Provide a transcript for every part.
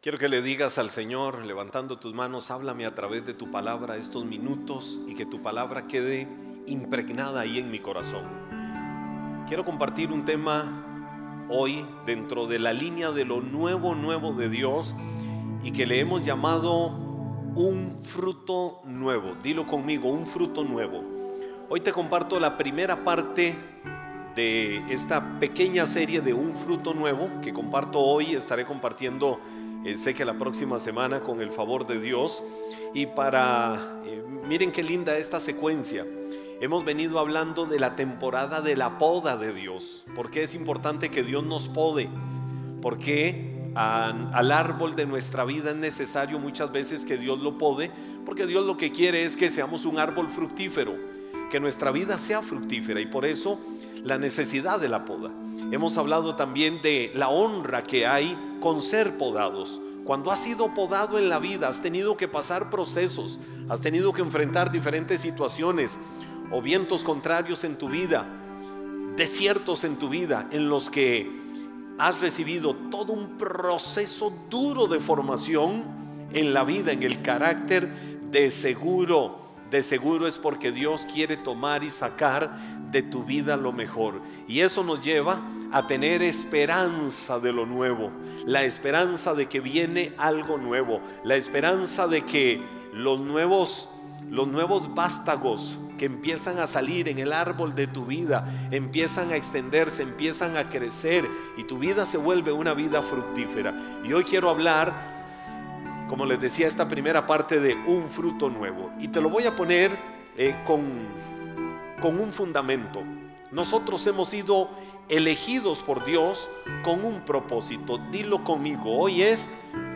Quiero que le digas al Señor, levantando tus manos, háblame a través de tu palabra estos minutos y que tu palabra quede impregnada ahí en mi corazón. Quiero compartir un tema hoy dentro de la línea de lo nuevo, nuevo de Dios y que le hemos llamado un fruto nuevo. Dilo conmigo, un fruto nuevo. Hoy te comparto la primera parte de esta pequeña serie de un fruto nuevo que comparto hoy. Estaré compartiendo sé que la próxima semana con el favor de Dios. Y para, eh, miren qué linda esta secuencia. Hemos venido hablando de la temporada de la poda de Dios. porque es importante que Dios nos pode? Porque al árbol de nuestra vida es necesario muchas veces que Dios lo pode, porque Dios lo que quiere es que seamos un árbol fructífero, que nuestra vida sea fructífera y por eso la necesidad de la poda. Hemos hablado también de la honra que hay con ser podados. Cuando has sido podado en la vida, has tenido que pasar procesos, has tenido que enfrentar diferentes situaciones o vientos contrarios en tu vida, desiertos en tu vida, en los que has recibido todo un proceso duro de formación en la vida, en el carácter de seguro de seguro es porque Dios quiere tomar y sacar de tu vida lo mejor. Y eso nos lleva a tener esperanza de lo nuevo, la esperanza de que viene algo nuevo, la esperanza de que los nuevos los nuevos vástagos que empiezan a salir en el árbol de tu vida, empiezan a extenderse, empiezan a crecer y tu vida se vuelve una vida fructífera. Y hoy quiero hablar como les decía, esta primera parte de un fruto nuevo. Y te lo voy a poner eh, con, con un fundamento. Nosotros hemos sido elegidos por Dios con un propósito. Dilo conmigo. Hoy es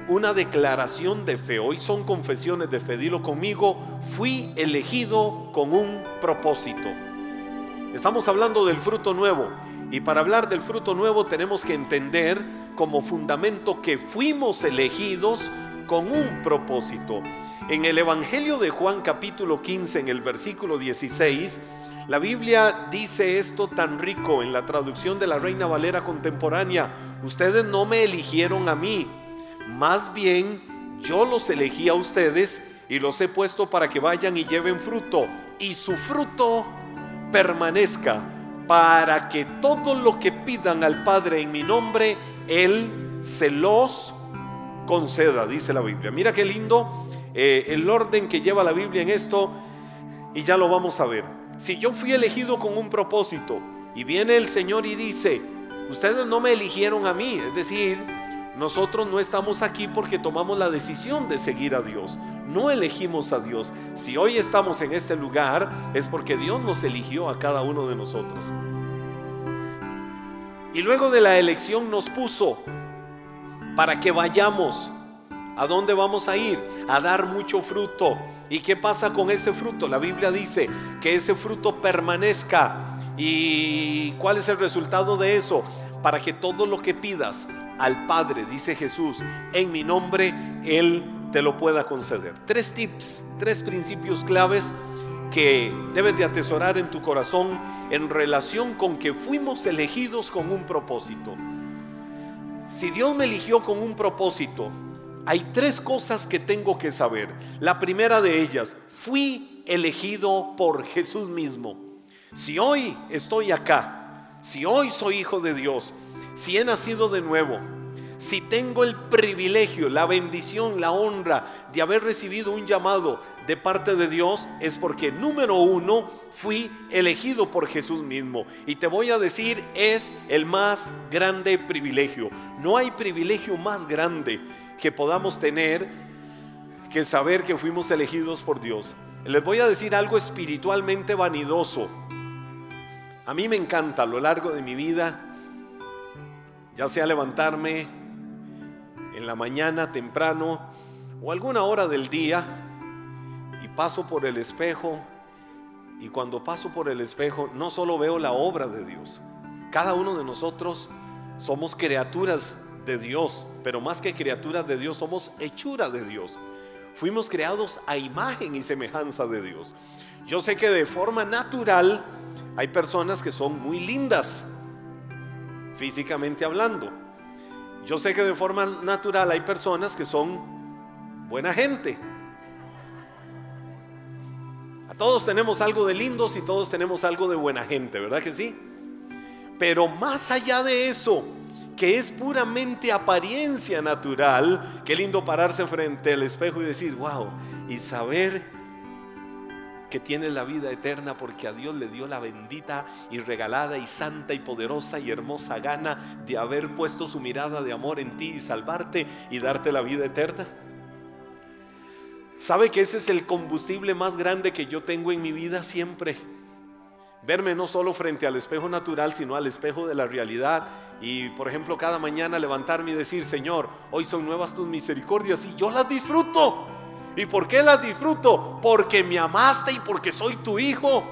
una declaración de fe. Hoy son confesiones de fe. Dilo conmigo. Fui elegido con un propósito. Estamos hablando del fruto nuevo. Y para hablar del fruto nuevo tenemos que entender como fundamento que fuimos elegidos con un propósito. En el Evangelio de Juan capítulo 15, en el versículo 16, la Biblia dice esto tan rico en la traducción de la Reina Valera contemporánea. Ustedes no me eligieron a mí, más bien yo los elegí a ustedes y los he puesto para que vayan y lleven fruto y su fruto permanezca para que todo lo que pidan al Padre en mi nombre, Él se los conceda, dice la Biblia. Mira qué lindo eh, el orden que lleva la Biblia en esto y ya lo vamos a ver. Si yo fui elegido con un propósito y viene el Señor y dice, ustedes no me eligieron a mí, es decir, nosotros no estamos aquí porque tomamos la decisión de seguir a Dios. No elegimos a Dios. Si hoy estamos en este lugar es porque Dios nos eligió a cada uno de nosotros. Y luego de la elección nos puso para que vayamos. ¿A dónde vamos a ir? A dar mucho fruto. ¿Y qué pasa con ese fruto? La Biblia dice que ese fruto permanezca. ¿Y cuál es el resultado de eso? Para que todo lo que pidas al Padre, dice Jesús, en mi nombre, Él te lo pueda conceder. Tres tips, tres principios claves que debes de atesorar en tu corazón en relación con que fuimos elegidos con un propósito. Si Dios me eligió con un propósito, hay tres cosas que tengo que saber. La primera de ellas, fui elegido por Jesús mismo. Si hoy estoy acá, si hoy soy hijo de Dios, si he nacido de nuevo, si tengo el privilegio, la bendición, la honra de haber recibido un llamado de parte de Dios, es porque número uno, fui elegido por Jesús mismo. Y te voy a decir, es el más grande privilegio. No hay privilegio más grande que podamos tener que saber que fuimos elegidos por Dios. Les voy a decir algo espiritualmente vanidoso. A mí me encanta a lo largo de mi vida, ya sea levantarme en la mañana temprano o alguna hora del día y paso por el espejo y cuando paso por el espejo no solo veo la obra de Dios, cada uno de nosotros somos criaturas de Dios, pero más que criaturas de Dios somos hechura de Dios. Fuimos creados a imagen y semejanza de Dios. Yo sé que de forma natural hay personas que son muy lindas, físicamente hablando Yo sé que de forma natural hay personas que son buena gente. A todos tenemos algo de lindos y todos tenemos algo de buena gente, ¿verdad que sí? Pero más allá de eso, que es puramente apariencia natural, qué lindo pararse frente al espejo y decir, wow, y saber que tiene la vida eterna porque a Dios le dio la bendita y regalada y santa y poderosa y hermosa gana de haber puesto su mirada de amor en ti y salvarte y darte la vida eterna. ¿Sabe que ese es el combustible más grande que yo tengo en mi vida siempre? Verme no solo frente al espejo natural, sino al espejo de la realidad. Y, por ejemplo, cada mañana levantarme y decir, Señor, hoy son nuevas tus misericordias y yo las disfruto. ¿Y por qué las disfruto? Porque me amaste y porque soy tu hijo.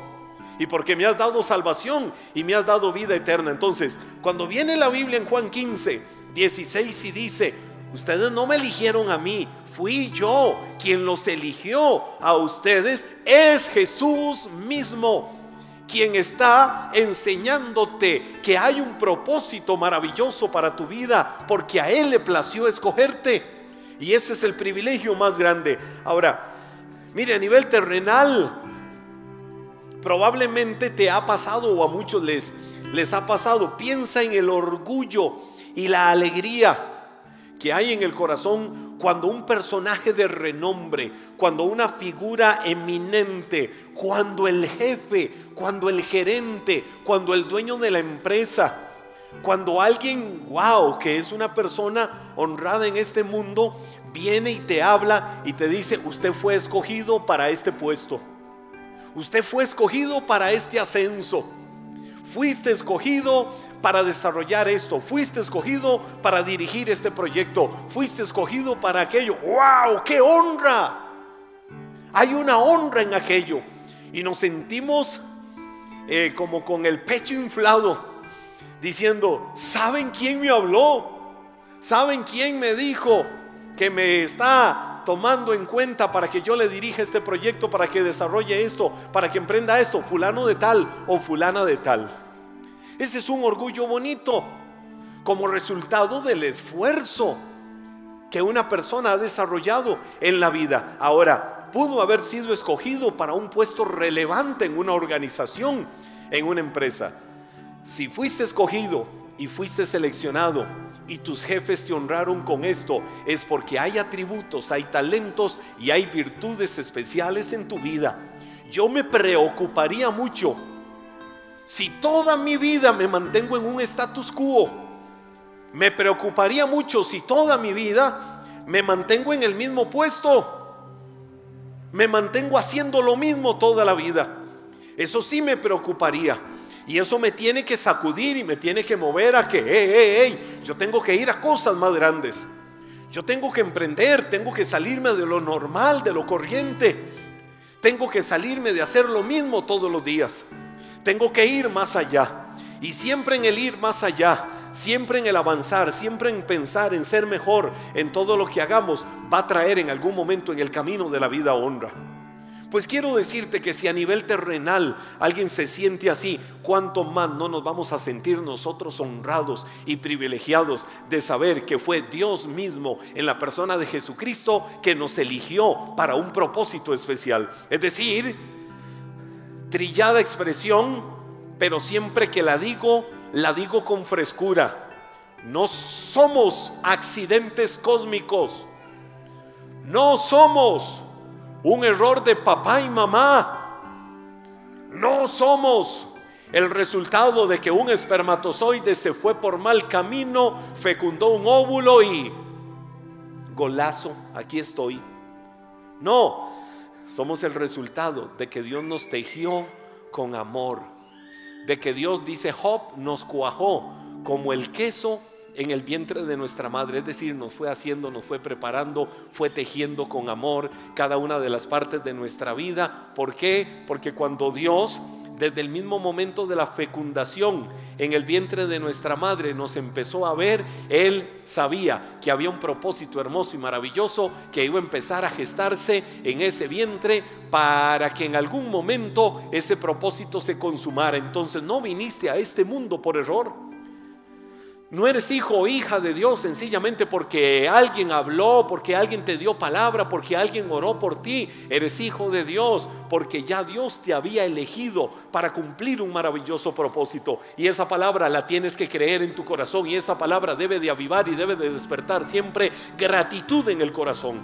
Y porque me has dado salvación y me has dado vida eterna. Entonces, cuando viene la Biblia en Juan 15, 16 y dice, ustedes no me eligieron a mí, fui yo quien los eligió a ustedes, es Jesús mismo quien está enseñándote que hay un propósito maravilloso para tu vida, porque a Él le plació escogerte. Y ese es el privilegio más grande. Ahora, mire, a nivel terrenal, probablemente te ha pasado o a muchos les, les ha pasado. Piensa en el orgullo y la alegría que hay en el corazón cuando un personaje de renombre, cuando una figura eminente, cuando el jefe, cuando el gerente, cuando el dueño de la empresa, cuando alguien, wow, que es una persona honrada en este mundo, viene y te habla y te dice, usted fue escogido para este puesto. Usted fue escogido para este ascenso. Fuiste escogido para desarrollar esto. Fuiste escogido para dirigir este proyecto. Fuiste escogido para aquello. ¡Wow! ¡Qué honra! Hay una honra en aquello. Y nos sentimos eh, como con el pecho inflado diciendo, ¿saben quién me habló? ¿Saben quién me dijo que me está tomando en cuenta para que yo le dirija este proyecto, para que desarrolle esto, para que emprenda esto? Fulano de tal o fulana de tal. Ese es un orgullo bonito como resultado del esfuerzo que una persona ha desarrollado en la vida. Ahora, pudo haber sido escogido para un puesto relevante en una organización, en una empresa. Si fuiste escogido y fuiste seleccionado y tus jefes te honraron con esto, es porque hay atributos, hay talentos y hay virtudes especiales en tu vida. Yo me preocuparía mucho si toda mi vida me mantengo en un status quo. Me preocuparía mucho si toda mi vida me mantengo en el mismo puesto. Me mantengo haciendo lo mismo toda la vida. Eso sí me preocuparía. Y eso me tiene que sacudir y me tiene que mover a que, hey, hey, hey, yo tengo que ir a cosas más grandes. Yo tengo que emprender, tengo que salirme de lo normal, de lo corriente. Tengo que salirme de hacer lo mismo todos los días. Tengo que ir más allá. Y siempre en el ir más allá, siempre en el avanzar, siempre en pensar en ser mejor en todo lo que hagamos, va a traer en algún momento en el camino de la vida honra. Pues quiero decirte que si a nivel terrenal alguien se siente así, cuánto más no nos vamos a sentir nosotros honrados y privilegiados de saber que fue Dios mismo en la persona de Jesucristo que nos eligió para un propósito especial. Es decir, trillada expresión, pero siempre que la digo, la digo con frescura. No somos accidentes cósmicos. No somos un error de papá y mamá. No somos el resultado de que un espermatozoide se fue por mal camino, fecundó un óvulo y golazo, aquí estoy. No, somos el resultado de que Dios nos tejió con amor, de que Dios dice Job nos cuajó como el queso en el vientre de nuestra madre, es decir, nos fue haciendo, nos fue preparando, fue tejiendo con amor cada una de las partes de nuestra vida. ¿Por qué? Porque cuando Dios, desde el mismo momento de la fecundación en el vientre de nuestra madre, nos empezó a ver, Él sabía que había un propósito hermoso y maravilloso que iba a empezar a gestarse en ese vientre para que en algún momento ese propósito se consumara. Entonces no viniste a este mundo por error. No eres hijo o hija de Dios sencillamente porque alguien habló, porque alguien te dio palabra, porque alguien oró por ti. Eres hijo de Dios porque ya Dios te había elegido para cumplir un maravilloso propósito. Y esa palabra la tienes que creer en tu corazón y esa palabra debe de avivar y debe de despertar siempre gratitud en el corazón.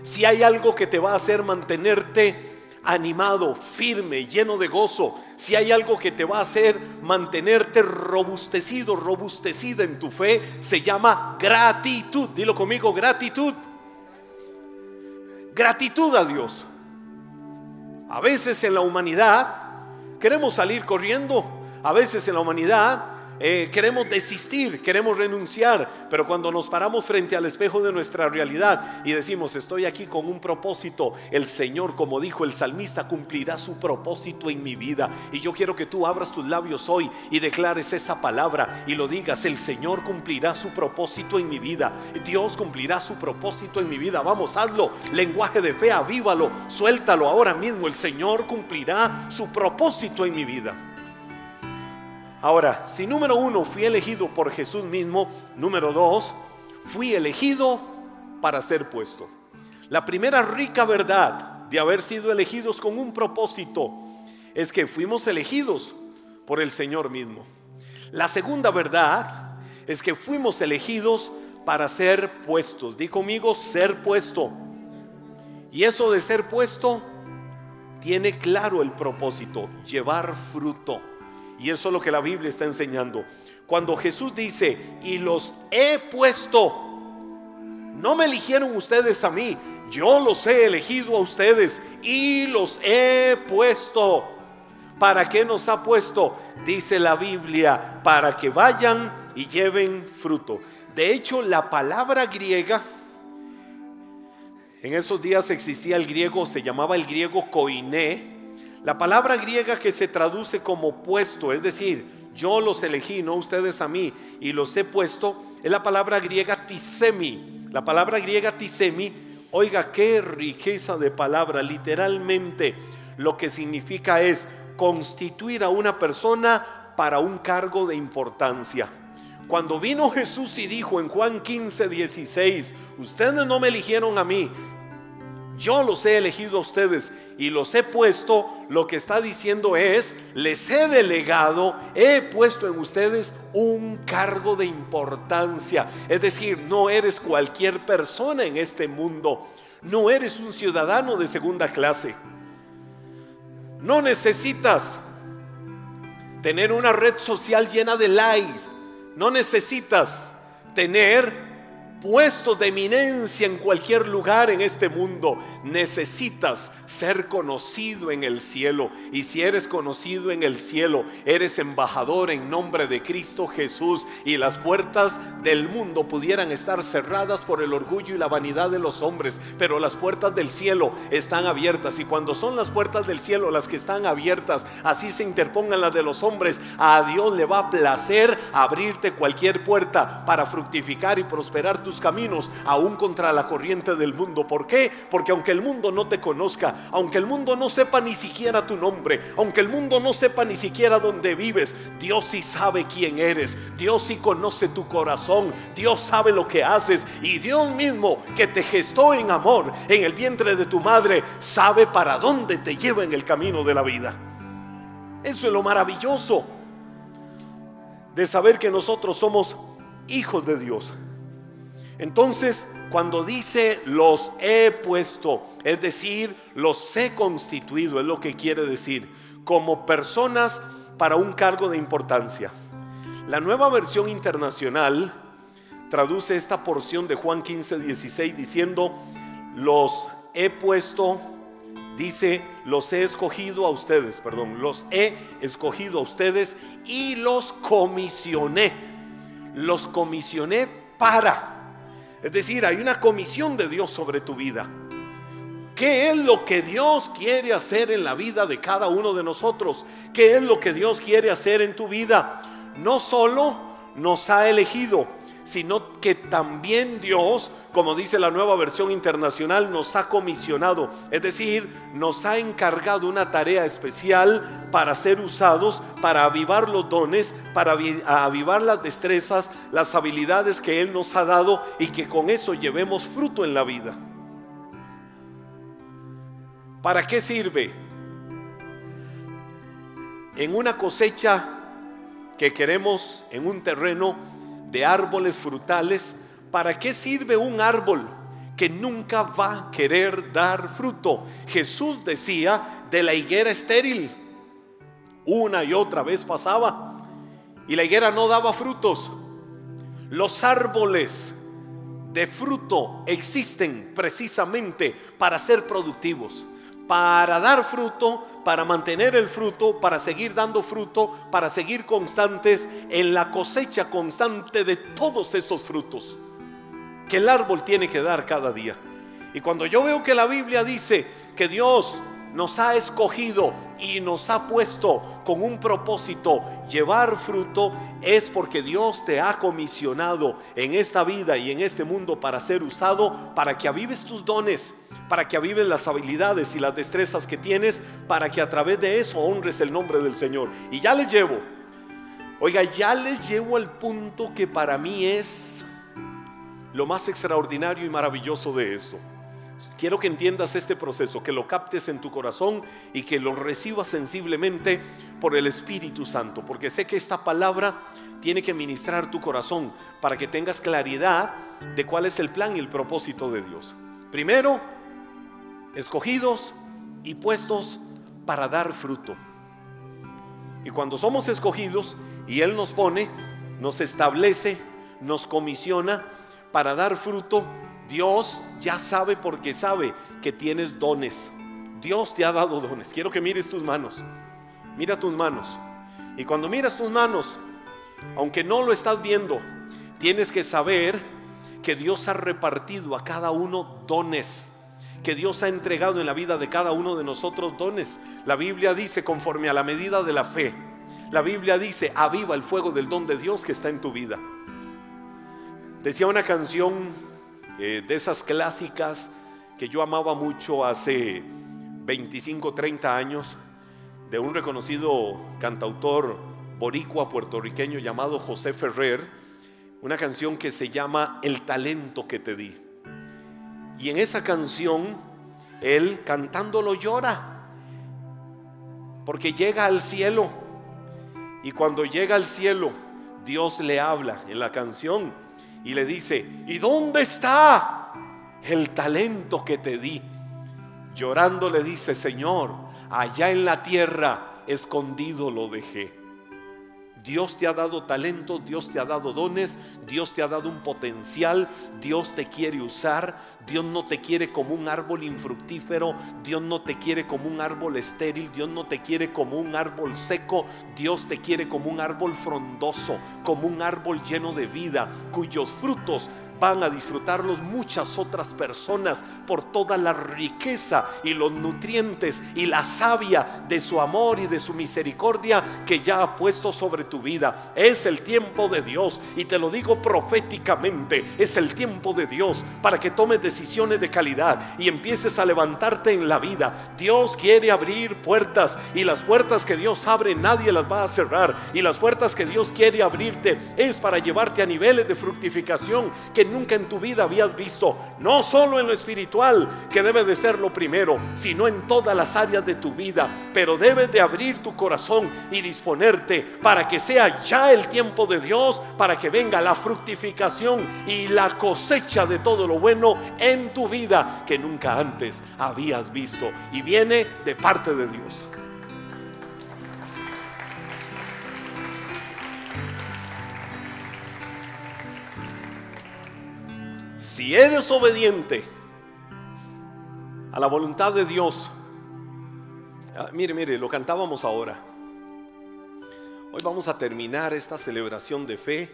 Si hay algo que te va a hacer mantenerte animado, firme, lleno de gozo, si hay algo que te va a hacer mantenerte robustecido, robustecida en tu fe, se llama gratitud. Dilo conmigo, gratitud. Gratitud a Dios. A veces en la humanidad queremos salir corriendo, a veces en la humanidad eh, queremos desistir, queremos renunciar, pero cuando nos paramos frente al espejo de nuestra realidad y decimos, estoy aquí con un propósito, el Señor, como dijo el salmista, cumplirá su propósito en mi vida. Y yo quiero que tú abras tus labios hoy y declares esa palabra y lo digas, el Señor cumplirá su propósito en mi vida. Dios cumplirá su propósito en mi vida. Vamos, hazlo. Lenguaje de fe, avívalo, suéltalo ahora mismo. El Señor cumplirá su propósito en mi vida. Ahora, si número uno fui elegido por Jesús mismo, número dos, fui elegido para ser puesto. La primera rica verdad de haber sido elegidos con un propósito es que fuimos elegidos por el Señor mismo. La segunda verdad es que fuimos elegidos para ser puestos. Di conmigo, ser puesto. Y eso de ser puesto tiene claro el propósito, llevar fruto. Y eso es lo que la Biblia está enseñando. Cuando Jesús dice, y los he puesto, no me eligieron ustedes a mí, yo los he elegido a ustedes y los he puesto. ¿Para qué nos ha puesto? Dice la Biblia, para que vayan y lleven fruto. De hecho, la palabra griega, en esos días existía el griego, se llamaba el griego koiné, la palabra griega que se traduce como puesto, es decir, yo los elegí, no ustedes a mí, y los he puesto, es la palabra griega tisemi. La palabra griega tisemi, oiga, qué riqueza de palabra, literalmente lo que significa es constituir a una persona para un cargo de importancia. Cuando vino Jesús y dijo en Juan 15, 16, ustedes no me eligieron a mí, yo los he elegido a ustedes y los he puesto, lo que está diciendo es, les he delegado, he puesto en ustedes un cargo de importancia. Es decir, no eres cualquier persona en este mundo, no eres un ciudadano de segunda clase. No necesitas tener una red social llena de likes, no necesitas tener puestos de eminencia en cualquier lugar en este mundo, necesitas ser conocido en el cielo. Y si eres conocido en el cielo, eres embajador en nombre de Cristo Jesús. Y las puertas del mundo pudieran estar cerradas por el orgullo y la vanidad de los hombres, pero las puertas del cielo están abiertas. Y cuando son las puertas del cielo las que están abiertas, así se interpongan las de los hombres, a Dios le va a placer abrirte cualquier puerta para fructificar y prosperar caminos, aún contra la corriente del mundo. ¿Por qué? Porque aunque el mundo no te conozca, aunque el mundo no sepa ni siquiera tu nombre, aunque el mundo no sepa ni siquiera dónde vives, Dios sí sabe quién eres, Dios sí conoce tu corazón, Dios sabe lo que haces y Dios mismo que te gestó en amor en el vientre de tu madre, sabe para dónde te lleva en el camino de la vida. Eso es lo maravilloso de saber que nosotros somos hijos de Dios. Entonces, cuando dice los he puesto, es decir, los he constituido, es lo que quiere decir, como personas para un cargo de importancia. La nueva versión internacional traduce esta porción de Juan 15, 16 diciendo, los he puesto, dice, los he escogido a ustedes, perdón, los he escogido a ustedes y los comisioné. Los comisioné para es decir, hay una comisión de Dios sobre tu vida. ¿Qué es lo que Dios quiere hacer en la vida de cada uno de nosotros? ¿Qué es lo que Dios quiere hacer en tu vida? No solo nos ha elegido, sino que también Dios, como dice la nueva versión internacional, nos ha comisionado, es decir, nos ha encargado una tarea especial para ser usados, para avivar los dones, para avivar las destrezas, las habilidades que Él nos ha dado y que con eso llevemos fruto en la vida. ¿Para qué sirve? En una cosecha que queremos en un terreno, de árboles frutales, ¿para qué sirve un árbol que nunca va a querer dar fruto? Jesús decía de la higuera estéril. Una y otra vez pasaba y la higuera no daba frutos. Los árboles de fruto existen precisamente para ser productivos para dar fruto, para mantener el fruto, para seguir dando fruto, para seguir constantes en la cosecha constante de todos esos frutos que el árbol tiene que dar cada día. Y cuando yo veo que la Biblia dice que Dios nos ha escogido y nos ha puesto con un propósito llevar fruto, es porque Dios te ha comisionado en esta vida y en este mundo para ser usado, para que avives tus dones, para que avives las habilidades y las destrezas que tienes, para que a través de eso honres el nombre del Señor. Y ya les llevo, oiga, ya les llevo al punto que para mí es lo más extraordinario y maravilloso de esto. Quiero que entiendas este proceso, que lo captes en tu corazón y que lo recibas sensiblemente por el Espíritu Santo, porque sé que esta palabra tiene que ministrar tu corazón para que tengas claridad de cuál es el plan y el propósito de Dios. Primero, escogidos y puestos para dar fruto. Y cuando somos escogidos y Él nos pone, nos establece, nos comisiona para dar fruto, Dios ya sabe porque sabe que tienes dones. Dios te ha dado dones. Quiero que mires tus manos. Mira tus manos. Y cuando miras tus manos, aunque no lo estás viendo, tienes que saber que Dios ha repartido a cada uno dones. Que Dios ha entregado en la vida de cada uno de nosotros dones. La Biblia dice conforme a la medida de la fe. La Biblia dice, aviva el fuego del don de Dios que está en tu vida. Decía una canción eh, de esas clásicas que yo amaba mucho hace 25, 30 años, de un reconocido cantautor boricua puertorriqueño llamado José Ferrer, una canción que se llama El talento que te di. Y en esa canción, él cantándolo llora, porque llega al cielo. Y cuando llega al cielo, Dios le habla en la canción y le dice, ¿y dónde está el talento que te di? Llorando le dice, Señor, allá en la tierra escondido lo dejé. Dios te ha dado talento, Dios te ha dado dones, Dios te ha dado un potencial, Dios te quiere usar, Dios no te quiere como un árbol infructífero, Dios no te quiere como un árbol estéril, Dios no te quiere como un árbol seco, Dios te quiere como un árbol frondoso, como un árbol lleno de vida, cuyos frutos van a disfrutarlos muchas otras personas por toda la riqueza y los nutrientes y la savia de su amor y de su misericordia que ya ha puesto sobre tu vida. Es el tiempo de Dios y te lo digo proféticamente, es el tiempo de Dios para que tomes decisiones de calidad y empieces a levantarte en la vida. Dios quiere abrir puertas y las puertas que Dios abre nadie las va a cerrar y las puertas que Dios quiere abrirte es para llevarte a niveles de fructificación que nunca en tu vida habías visto, no solo en lo espiritual, que debe de ser lo primero, sino en todas las áreas de tu vida. Pero debes de abrir tu corazón y disponerte para que sea ya el tiempo de Dios, para que venga la fructificación y la cosecha de todo lo bueno en tu vida que nunca antes habías visto. Y viene de parte de Dios. Si eres obediente a la voluntad de Dios, ah, mire, mire, lo cantábamos ahora. Hoy vamos a terminar esta celebración de fe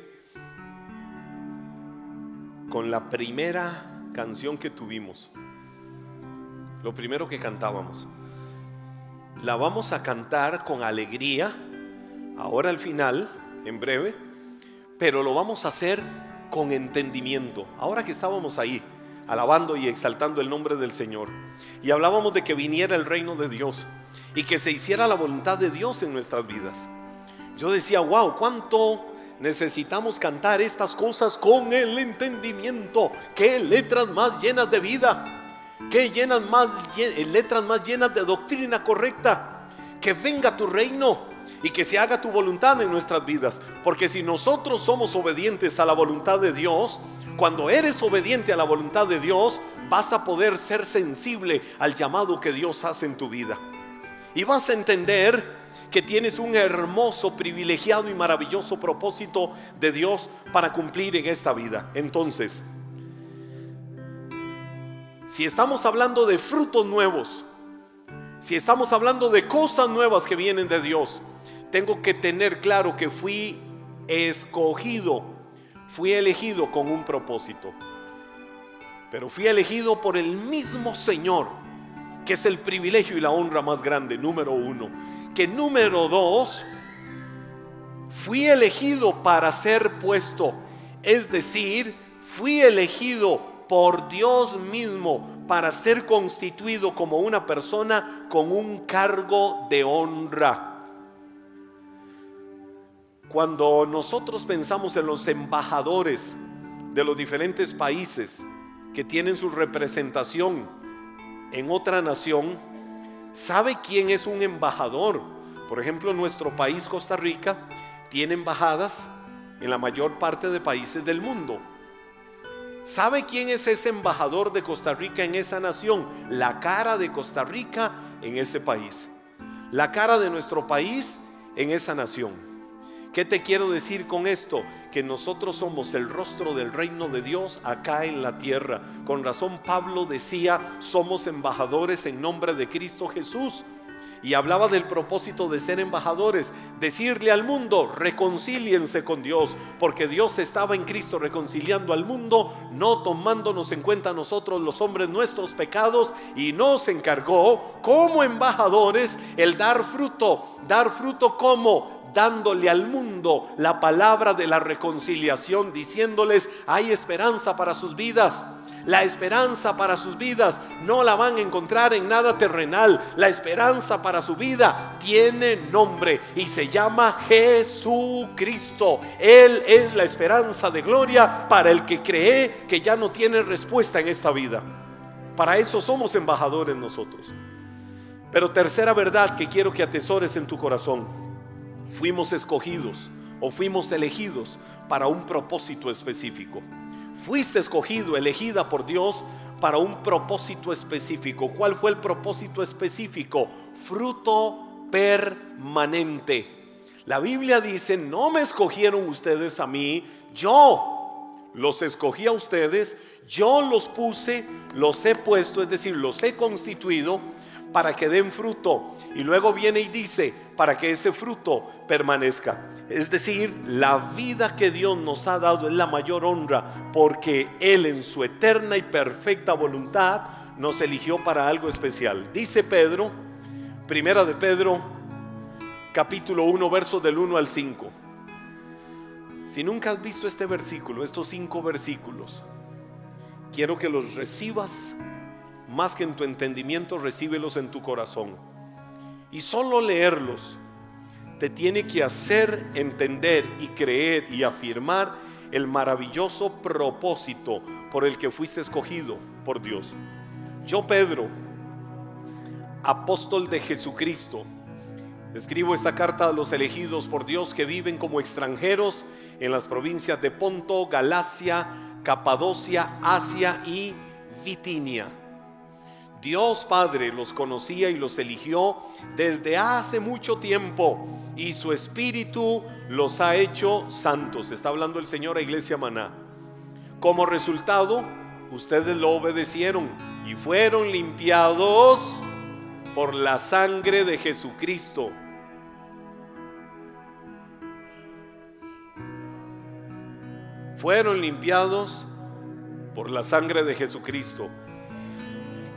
con la primera canción que tuvimos. Lo primero que cantábamos. La vamos a cantar con alegría, ahora al final, en breve, pero lo vamos a hacer con entendimiento. Ahora que estábamos ahí, alabando y exaltando el nombre del Señor, y hablábamos de que viniera el reino de Dios y que se hiciera la voluntad de Dios en nuestras vidas. Yo decía, wow, cuánto necesitamos cantar estas cosas con el entendimiento. Qué letras más llenas de vida, qué llenas más, letras más llenas de doctrina correcta. Que venga tu reino y que se haga tu voluntad en nuestras vidas. Porque si nosotros somos obedientes a la voluntad de Dios, cuando eres obediente a la voluntad de Dios, vas a poder ser sensible al llamado que Dios hace en tu vida. Y vas a entender que tienes un hermoso, privilegiado y maravilloso propósito de Dios para cumplir en esta vida. Entonces, si estamos hablando de frutos nuevos, si estamos hablando de cosas nuevas que vienen de Dios, tengo que tener claro que fui escogido, fui elegido con un propósito. Pero fui elegido por el mismo Señor, que es el privilegio y la honra más grande, número uno. Que número dos, fui elegido para ser puesto, es decir, fui elegido por Dios mismo para ser constituido como una persona con un cargo de honra. Cuando nosotros pensamos en los embajadores de los diferentes países que tienen su representación en otra nación, ¿sabe quién es un embajador? Por ejemplo, nuestro país, Costa Rica, tiene embajadas en la mayor parte de países del mundo. ¿Sabe quién es ese embajador de Costa Rica en esa nación? La cara de Costa Rica en ese país. La cara de nuestro país en esa nación. ¿Qué te quiero decir con esto? Que nosotros somos el rostro del reino de Dios acá en la tierra. Con razón Pablo decía, somos embajadores en nombre de Cristo Jesús y hablaba del propósito de ser embajadores, decirle al mundo, reconcíliense con Dios, porque Dios estaba en Cristo reconciliando al mundo, no tomándonos en cuenta nosotros los hombres nuestros pecados y nos encargó como embajadores el dar fruto, dar fruto como dándole al mundo la palabra de la reconciliación, diciéndoles, hay esperanza para sus vidas. La esperanza para sus vidas no la van a encontrar en nada terrenal. La esperanza para su vida tiene nombre y se llama Jesucristo. Él es la esperanza de gloria para el que cree que ya no tiene respuesta en esta vida. Para eso somos embajadores nosotros. Pero tercera verdad que quiero que atesores en tu corazón. Fuimos escogidos o fuimos elegidos para un propósito específico. Fuiste escogido, elegida por Dios para un propósito específico. ¿Cuál fue el propósito específico? Fruto permanente. La Biblia dice, no me escogieron ustedes a mí, yo los escogí a ustedes, yo los puse, los he puesto, es decir, los he constituido para que den fruto. Y luego viene y dice, para que ese fruto permanezca. Es decir, la vida que Dios nos ha dado es la mayor honra porque Él en su eterna y perfecta voluntad nos eligió para algo especial. Dice Pedro, primera de Pedro, capítulo 1, versos del 1 al 5. Si nunca has visto este versículo, estos cinco versículos, quiero que los recibas más que en tu entendimiento, recíbelos en tu corazón. Y solo leerlos te tiene que hacer entender y creer y afirmar el maravilloso propósito por el que fuiste escogido por Dios. Yo, Pedro, apóstol de Jesucristo, escribo esta carta a los elegidos por Dios que viven como extranjeros en las provincias de Ponto, Galacia, Capadocia, Asia y Bitinia Dios Padre los conocía y los eligió desde hace mucho tiempo y su Espíritu los ha hecho santos. Está hablando el Señor a Iglesia Maná. Como resultado, ustedes lo obedecieron y fueron limpiados por la sangre de Jesucristo. Fueron limpiados por la sangre de Jesucristo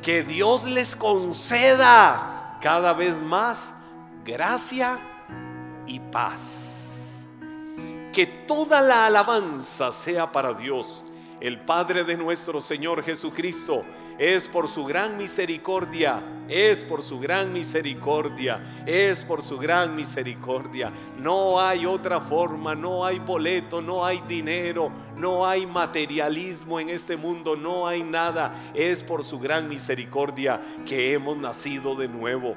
que Dios les conceda cada vez más gracia y paz. que toda la alabanza sea para Dios, el Padre de nuestro Señor Jesucristo. Es por su gran misericordia, es por su gran misericordia, es por su gran misericordia. No hay otra forma, no hay boleto, no hay dinero, no hay materialismo en este mundo, no hay nada. Es por su gran misericordia que hemos nacido de nuevo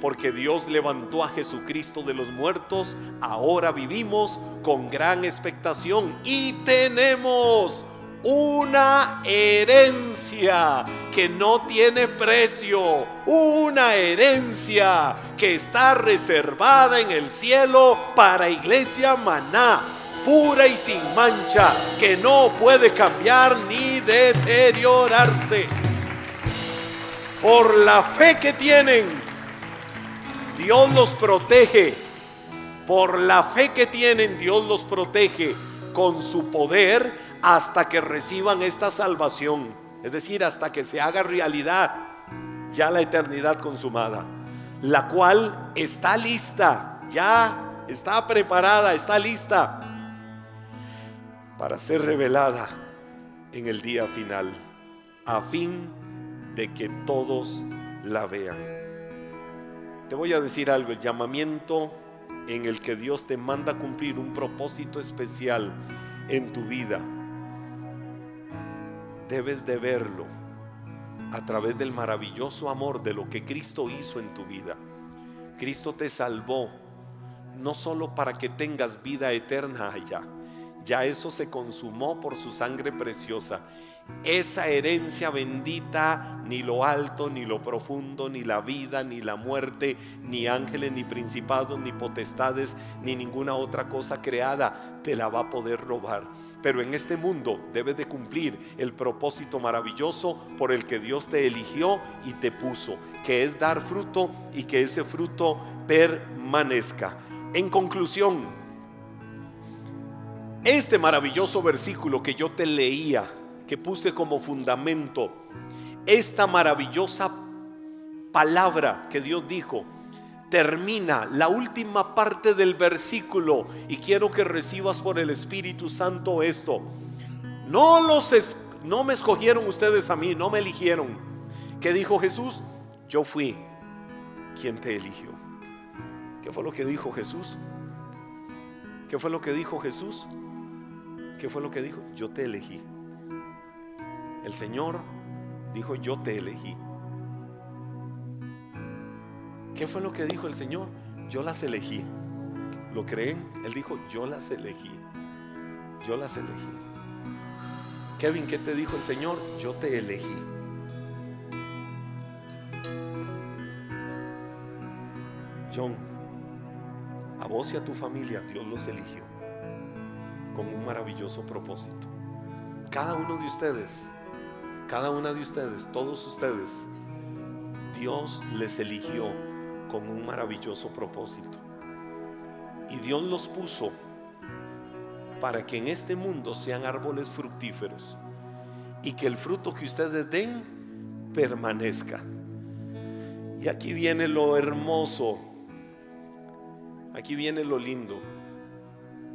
porque Dios levantó a Jesucristo de los muertos, ahora vivimos con gran expectación y tenemos una herencia que no tiene precio, una herencia que está reservada en el cielo para iglesia maná, pura y sin mancha, que no puede cambiar ni deteriorarse. Por la fe que tienen, Dios los protege. Por la fe que tienen, Dios los protege con su poder hasta que reciban esta salvación. Es decir, hasta que se haga realidad ya la eternidad consumada. La cual está lista, ya está preparada, está lista para ser revelada en el día final, a fin de que todos la vean. Te voy a decir algo, el llamamiento en el que Dios te manda cumplir un propósito especial en tu vida, debes de verlo a través del maravilloso amor de lo que Cristo hizo en tu vida. Cristo te salvó no solo para que tengas vida eterna allá, ya eso se consumó por su sangre preciosa esa herencia bendita, ni lo alto, ni lo profundo, ni la vida, ni la muerte, ni ángeles, ni principados, ni potestades, ni ninguna otra cosa creada te la va a poder robar. Pero en este mundo debes de cumplir el propósito maravilloso por el que Dios te eligió y te puso, que es dar fruto y que ese fruto permanezca. En conclusión, este maravilloso versículo que yo te leía, que puse como fundamento esta maravillosa palabra que Dios dijo. Termina la última parte del versículo y quiero que recibas por el Espíritu Santo esto. No los no me escogieron ustedes a mí, no me eligieron. ¿Qué dijo Jesús? Yo fui quien te eligió. ¿Qué fue lo que dijo Jesús? ¿Qué fue lo que dijo Jesús? ¿Qué fue lo que dijo? Yo te elegí. El Señor dijo, yo te elegí. ¿Qué fue lo que dijo el Señor? Yo las elegí. ¿Lo creen? Él dijo, yo las elegí. Yo las elegí. Kevin, ¿qué te dijo el Señor? Yo te elegí. John, a vos y a tu familia Dios los eligió con un maravilloso propósito. Cada uno de ustedes cada una de ustedes, todos ustedes, Dios les eligió con un maravilloso propósito. Y Dios los puso para que en este mundo sean árboles fructíferos y que el fruto que ustedes den permanezca. Y aquí viene lo hermoso, aquí viene lo lindo.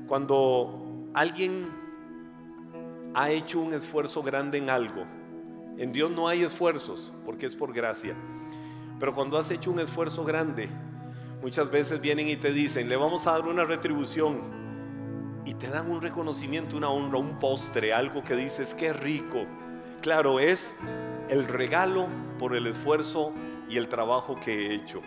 Cuando alguien ha hecho un esfuerzo grande en algo, en Dios no hay esfuerzos, porque es por gracia. Pero cuando has hecho un esfuerzo grande, muchas veces vienen y te dicen, le vamos a dar una retribución. Y te dan un reconocimiento, una honra, un postre, algo que dices, qué rico. Claro, es el regalo por el esfuerzo y el trabajo que he hecho.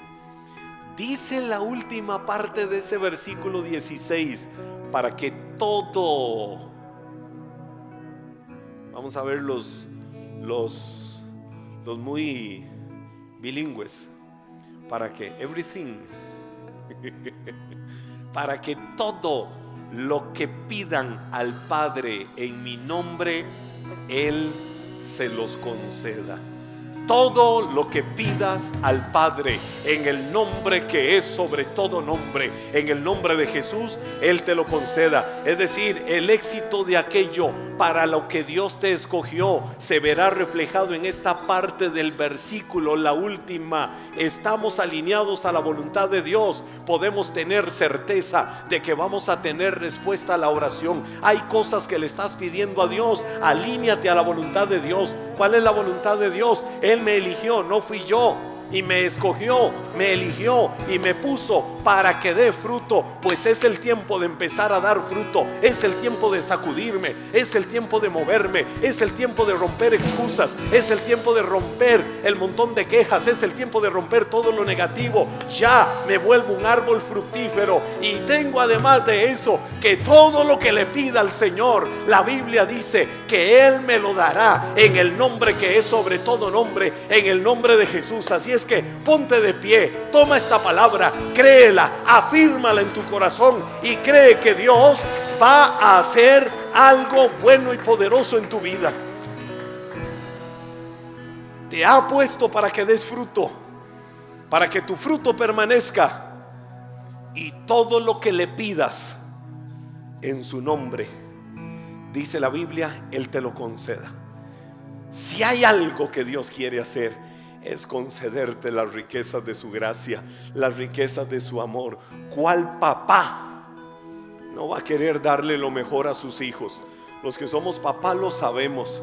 Dice la última parte de ese versículo 16, para que todo, vamos a ver los los, los muy bilingües, para que everything, para que todo lo que pidan al Padre en mi nombre, Él se los conceda. Todo lo que pidas al Padre en el nombre que es sobre todo nombre, en el nombre de Jesús, Él te lo conceda. Es decir, el éxito de aquello para lo que Dios te escogió se verá reflejado en esta parte del versículo, la última. Estamos alineados a la voluntad de Dios, podemos tener certeza de que vamos a tener respuesta a la oración. Hay cosas que le estás pidiendo a Dios, alíñate a la voluntad de Dios. ¿Cuál es la voluntad de Dios? Él me eligió, no fui yo y me escogió, me eligió y me puso para que dé fruto, pues es el tiempo de empezar a dar fruto, es el tiempo de sacudirme, es el tiempo de moverme, es el tiempo de romper excusas, es el tiempo de romper el montón de quejas, es el tiempo de romper todo lo negativo. Ya me vuelvo un árbol fructífero y tengo además de eso que todo lo que le pida al Señor, la Biblia dice que Él me lo dará en el nombre que es sobre todo nombre, en el nombre de Jesús. Así es que ponte de pie, toma esta palabra, créela, afírmala en tu corazón y cree que Dios va a hacer algo bueno y poderoso en tu vida. Te ha puesto para que des fruto, para que tu fruto permanezca y todo lo que le pidas en su nombre, dice la Biblia, Él te lo conceda. Si hay algo que Dios quiere hacer, es concederte las riquezas de su gracia, las riquezas de su amor. ¿Cuál papá no va a querer darle lo mejor a sus hijos? Los que somos papá lo sabemos.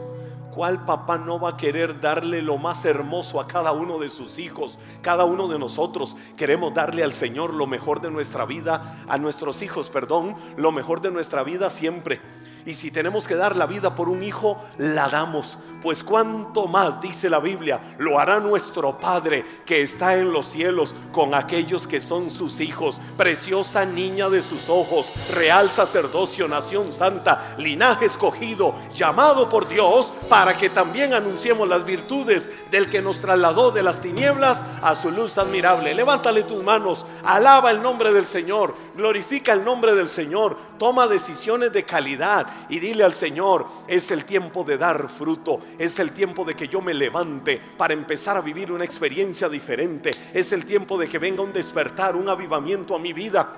¿Cuál papá no va a querer darle lo más hermoso a cada uno de sus hijos? Cada uno de nosotros queremos darle al Señor lo mejor de nuestra vida, a nuestros hijos, perdón, lo mejor de nuestra vida siempre. Y si tenemos que dar la vida por un hijo, la damos. Pues cuánto más, dice la Biblia, lo hará nuestro Padre que está en los cielos con aquellos que son sus hijos. Preciosa niña de sus ojos, real sacerdocio, nación santa, linaje escogido, llamado por Dios para que también anunciemos las virtudes del que nos trasladó de las tinieblas a su luz admirable. Levántale tus manos, alaba el nombre del Señor, glorifica el nombre del Señor, toma decisiones de calidad y dile al Señor, es el tiempo de dar fruto, es el tiempo de que yo me levante para empezar a vivir una experiencia diferente, es el tiempo de que venga un despertar, un avivamiento a mi vida.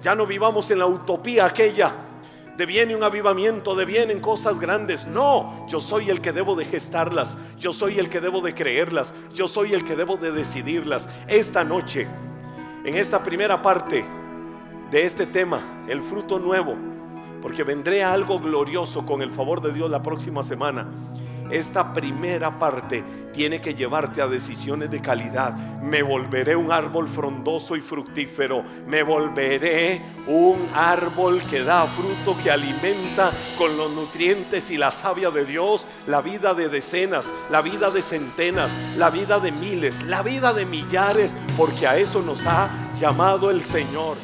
Ya no vivamos en la utopía aquella de viene un avivamiento, de vienen cosas grandes. No, yo soy el que debo de gestarlas, yo soy el que debo de creerlas, yo soy el que debo de decidirlas. Esta noche, en esta primera parte de este tema, el fruto nuevo, porque vendré algo glorioso con el favor de Dios la próxima semana. Esta primera parte tiene que llevarte a decisiones de calidad. Me volveré un árbol frondoso y fructífero. Me volveré un árbol que da fruto, que alimenta con los nutrientes y la savia de Dios la vida de decenas, la vida de centenas, la vida de miles, la vida de millares, porque a eso nos ha llamado el Señor.